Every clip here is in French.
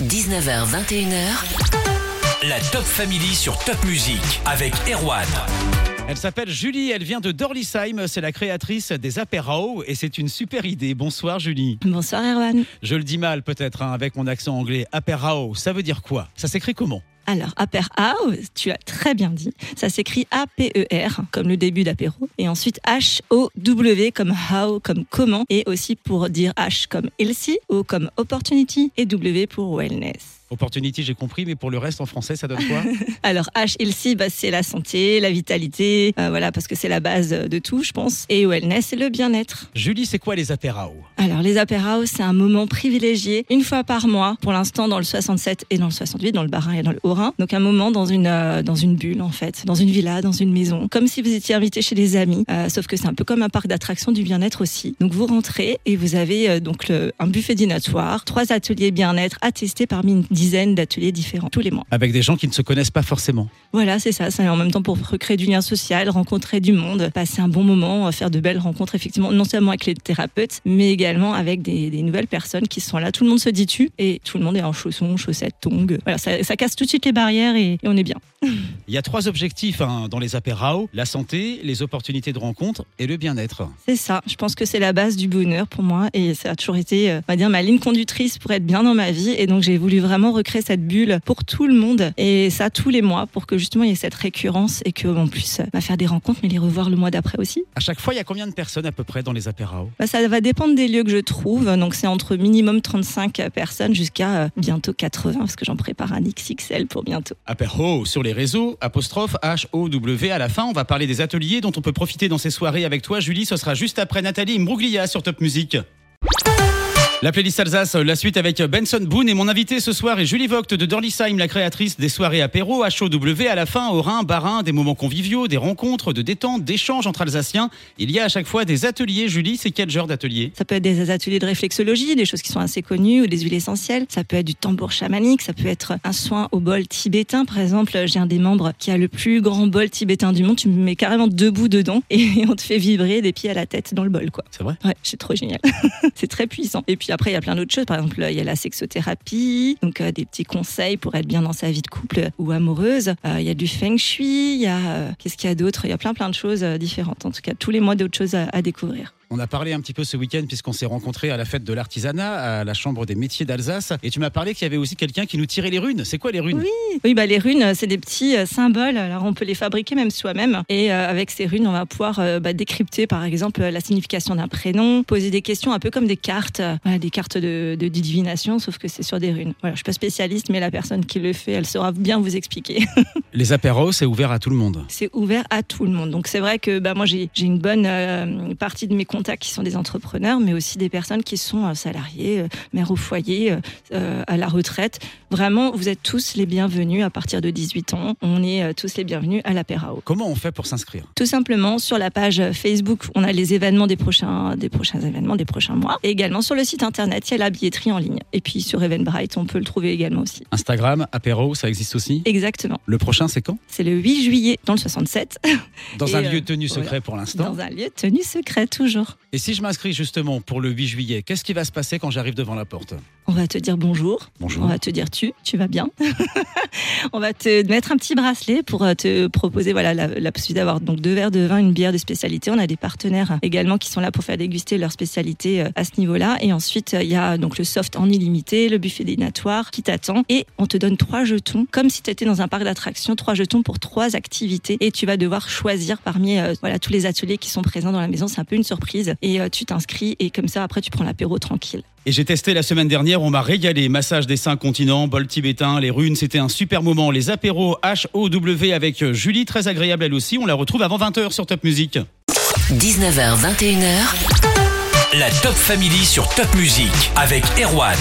19h, 21h. La Top Family sur Top Music avec Erwan. Elle s'appelle Julie, elle vient de Dorlisheim, c'est la créatrice des apéros et c'est une super idée. Bonsoir Julie. Bonsoir Erwan. Je le dis mal peut-être hein, avec mon accent anglais. Apéro, ça veut dire quoi? Ça s'écrit comment? Alors, apéro, tu as très bien dit. Ça s'écrit A-P-E-R, comme le début d'apéro. Et ensuite H-O-W, comme how, comme comment. Et aussi pour dire H comme healthy, O comme opportunity et W pour wellness. Opportunity, j'ai compris, mais pour le reste en français, ça donne quoi Alors H healthy, bah, c'est la santé, la vitalité, euh, voilà, parce que c'est la base de tout, je pense. Et wellness, c'est le bien-être. Julie, c'est quoi les apéros Alors les apéros, c'est un moment privilégié, une fois par mois, pour l'instant dans le 67 et dans le 68, dans le Bas-Rhin et dans le Haut-Rhin. Donc un moment dans une, euh, dans une bulle, en fait, dans une villa, dans une maison, comme si vous étiez invité chez des amis, euh, sauf que c'est un peu comme un parc d'attractions du bien-être aussi. Donc vous rentrez et vous avez donc le- un buffet dînatoire, trois ateliers bien-être à tester parmi une dizaine d'ateliers différents tous les mois. Avec des gens qui ne se connaissent pas forcément. Voilà, c'est ça. C'est en même temps pour recréer du lien social, rencontrer du monde, passer un bon moment, euh, faire de belles rencontres, effectivement, non seulement avec les thérapeutes, mais également avec des, des nouvelles personnes qui sont là. Tout le monde se dit tu et tout le monde est en chaussons, chaussettes, tongs. Voilà, ça, ça casse tout de suite les barrières et, et on est bien. Il y a trois objectifs hein, dans les apéros la santé, les opportunités de rencontre et le bien-être. C'est ça. Je pense que c'est la base du bonheur pour moi et ça a toujours été, euh, on va dire, ma ligne conductrice pour être bien dans ma vie. Et donc j'ai voulu vraiment recréer cette bulle pour tout le monde et ça tous les mois pour que justement il y ait cette récurrence et qu'on puisse bah, faire des rencontres mais les revoir le mois d'après aussi. À chaque fois, il y a combien de personnes à peu près dans les apéros? Bah, ça va dépendre des lieux que je trouve. Donc, c'est entre minimum 35 personnes jusqu'à euh, bientôt 80 parce que j'en prépare un XXL pour bientôt. Apéro sur les réseaux, apostrophe H-O-W à la fin. On va parler des ateliers dont on peut profiter dans ces soirées avec toi, Julie. Ce sera juste après Nathalie Mbruglia sur Top Music. La playlist Alsace, la suite avec Benson Boone et mon invité ce soir est Julie Vogt de Dorlisheim, la créatrice des soirées apéro, HOW à la fin, au Rhin, Barin, des moments conviviaux, des rencontres, de détente, d'échanges entre Alsaciens. Il y a à chaque fois des ateliers. Julie, c'est quel genre d'atelier? Ça peut être des ateliers de réflexologie, des choses qui sont assez connues ou des huiles essentielles. Ça peut être du tambour chamanique, ça peut être un soin au bol tibétain. Par exemple, j'ai un des membres qui a le plus grand bol tibétain du monde. Tu me mets carrément debout dedans et on te fait vibrer des pieds à la tête dans le bol, quoi. C'est vrai? Ouais, c'est trop génial. c'est très puissant. Et puis après, il y a plein d'autres choses. Par exemple, il y a la sexothérapie, donc euh, des petits conseils pour être bien dans sa vie de couple ou amoureuse. Euh, il y a du feng shui, il y a euh, qu'est-ce qu'il y a d'autre? Il y a plein plein de choses euh, différentes. En tout cas, tous les mois d'autres choses à découvrir. On a parlé un petit peu ce week-end puisqu'on s'est rencontrés à la fête de l'artisanat, à la Chambre des métiers d'Alsace. Et tu m'as parlé qu'il y avait aussi quelqu'un qui nous tirait les runes. C'est quoi les runes? Oui, bah les runes, c'est des petits euh, symboles. Alors on peut les fabriquer même soi-même. Et euh, avec ces runes, on va pouvoir euh, bah, décrypter, par exemple, la signification d'un prénom, poser des questions un peu comme des cartes, euh, voilà, des cartes de, de divination, sauf que c'est sur des runes. Voilà, je suis pas spécialiste, mais la personne qui le fait, elle saura bien vous expliquer. Les apéros, c'est ouvert à tout le monde. c'est ouvert à tout le monde. Donc c'est vrai que bah, moi j'ai j'ai une bonne partie de mes qui sont des entrepreneurs, mais aussi des personnes qui sont euh, salariées, euh, mères au foyer, euh, à la retraite. Vraiment, vous êtes tous les bienvenus à partir de 18 ans. On est euh, tous les bienvenus à l'apérao. Comment on fait pour s'inscrire? Tout simplement sur la page Facebook, on a les événements des prochains, des prochains événements, des prochains mois. Et également sur le site internet, il y a la billetterie en ligne. Et puis sur Eventbrite, on peut le trouver également aussi. Instagram, apéro, ça existe aussi? Exactement. Le prochain, c'est quand? C'est le 8 juillet dans le 67. Dans Et, un euh, lieu tenu secret voilà. pour l'instant? Dans un lieu tenu secret, toujours. Et si je m'inscris justement pour le 8 juillet, qu'est-ce qui va se passer quand j'arrive devant la porte? On va te dire bonjour. Bonjour. On va te dire tu, tu vas bien. on va te mettre un petit bracelet pour euh, te proposer voilà la, la possibilité d'avoir donc deux verres de vin, une bière de spécialité. On a des partenaires également qui sont là pour faire déguster leur spécialité euh, à ce niveau-là. Et ensuite euh, il y a donc le soft en illimité, le buffet dînatoire qui t'attend et on te donne trois jetons comme si tu étais dans un parc d'attractions, trois jetons pour trois activités et tu vas devoir choisir parmi euh, voilà tous les ateliers qui sont présents dans la maison. C'est un peu une surprise et euh, tu t'inscris et comme ça après tu prends l'apéro tranquille. Et j'ai testé la semaine dernière, on m'a régalé. Massage des cinq continents, bol tibétain, les runes, c'était un super moment. Les apéros H-O-W avec euh, Julie, très agréable elle aussi. On la retrouve avant 20h sur Top Music. 19h, 21h. La Top Family sur Top Music avec Erwan.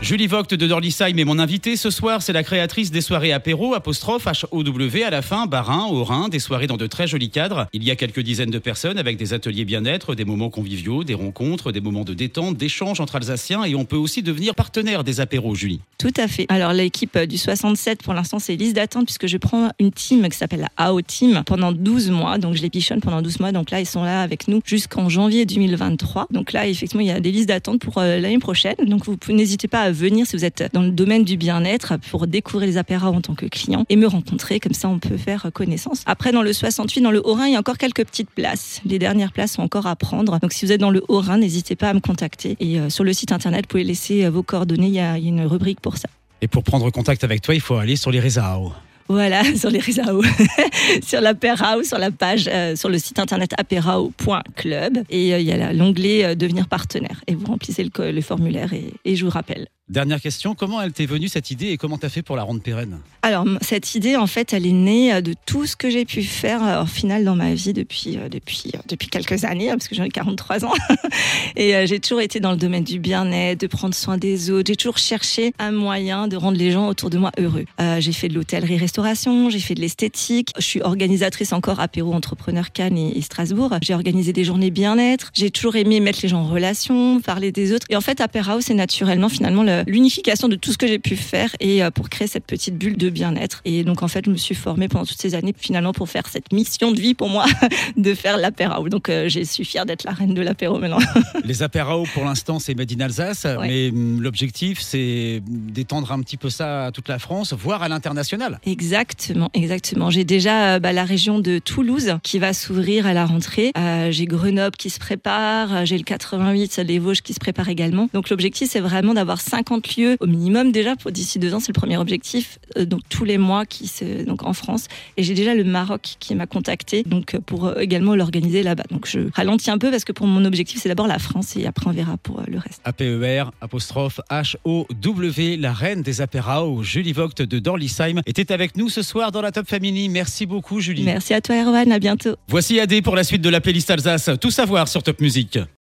Julie Vogt de Dorlisheim est mon invitée ce soir. C'est la créatrice des soirées apéro, apostrophe H-O-W à la fin, Barin, au Rhin, des soirées dans de très jolis cadres. Il y a quelques dizaines de personnes avec des ateliers bien-être, des moments conviviaux, des rencontres, des moments de détente, d'échange entre Alsaciens et on peut aussi devenir partenaire des apéros, Julie. Tout à fait. Alors l'équipe euh, du 67, pour l'instant, c'est liste d'attente puisque je prends une team qui s'appelle la AO Team pendant 12 mois. Donc je les pichonne pendant 12 mois. Donc là, ils sont là avec nous jusqu'en janvier 2023. Donc là, effectivement, il y a des listes d'attente pour euh, l'année prochaine. Donc vous n'hésitez pas à venir si vous êtes dans le domaine du bien-être pour découvrir les apéras en tant que client et me rencontrer. Comme ça, on peut faire connaissance. Après, dans le 68, dans le Haut-Rhin, il y a encore quelques petites places. Les dernières places sont encore à prendre. Donc si vous êtes dans le Haut-Rhin, n'hésitez pas à me contacter. Et euh, sur le site internet, vous pouvez laisser vos coordonnées. Il y a, une rubrique pour ça. Et pour prendre contact avec toi, il faut aller sur les réseaux. Voilà, sur les réseaux, sur l'Aperao, sur la page, euh, sur le site internet aperao.club. Et euh, il y a l'onglet euh, devenir partenaire. Et vous remplissez le, le formulaire et, et je vous rappelle. Dernière question, comment elle t'est venue cette idée et comment t'as fait pour la rendre pérenne Alors cette idée en fait elle est née de tout ce que j'ai pu faire au final dans ma vie depuis depuis depuis quelques années hein, parce que j'en ai 43 ans et j'ai toujours été dans le domaine du bien-être, de prendre soin des autres. J'ai toujours cherché un moyen de rendre les gens autour de moi heureux. Euh, j'ai fait de l'hôtellerie-restauration, j'ai fait de l'esthétique, je suis organisatrice encore apéro entrepreneur Cannes et, et Strasbourg. J'ai organisé des journées bien-être. J'ai toujours aimé mettre les gens en relation, parler des autres. Et en fait Apéro c'est naturellement finalement le l'unification de tout ce que j'ai pu faire et euh, pour créer cette petite bulle de bien-être. Et donc en fait, je me suis formée pendant toutes ces années finalement pour faire cette mission de vie pour moi de faire l'apéro. Donc euh, j'ai suis fière d'être la reine de l'apéro maintenant. Les apéros pour l'instant c'est Made in Alsace, mais hum, l'objectif c'est d'étendre un petit peu ça à toute la France, voire à l'international. Exactement, exactement. J'ai déjà euh, bah, la région de Toulouse qui va s'ouvrir à la rentrée. j'ai Grenoble qui se prépare, j'ai le 88, les Vosges qui se préparent également. Donc l'objectif c'est vraiment d'avoir 5 50 lieux au minimum déjà pour d'ici deux ans, c'est le premier objectif. Euh, donc tous les mois qui se, donc en France. Et j'ai déjà le Maroc qui m'a contacté donc euh, pour euh, également l'organiser là-bas. Donc je ralentis un peu parce que pour mon objectif c'est d'abord la France et après on verra pour le reste. APER apostrophe H O W la reine des apéraos Julie Vogt de Dorlisheim était avec nous ce soir dans la Top Family. Merci beaucoup Julie. Merci à toi Erwan, à bientôt. Voici AD pour la suite de la playlist Alsace. Tout savoir sur Top Music.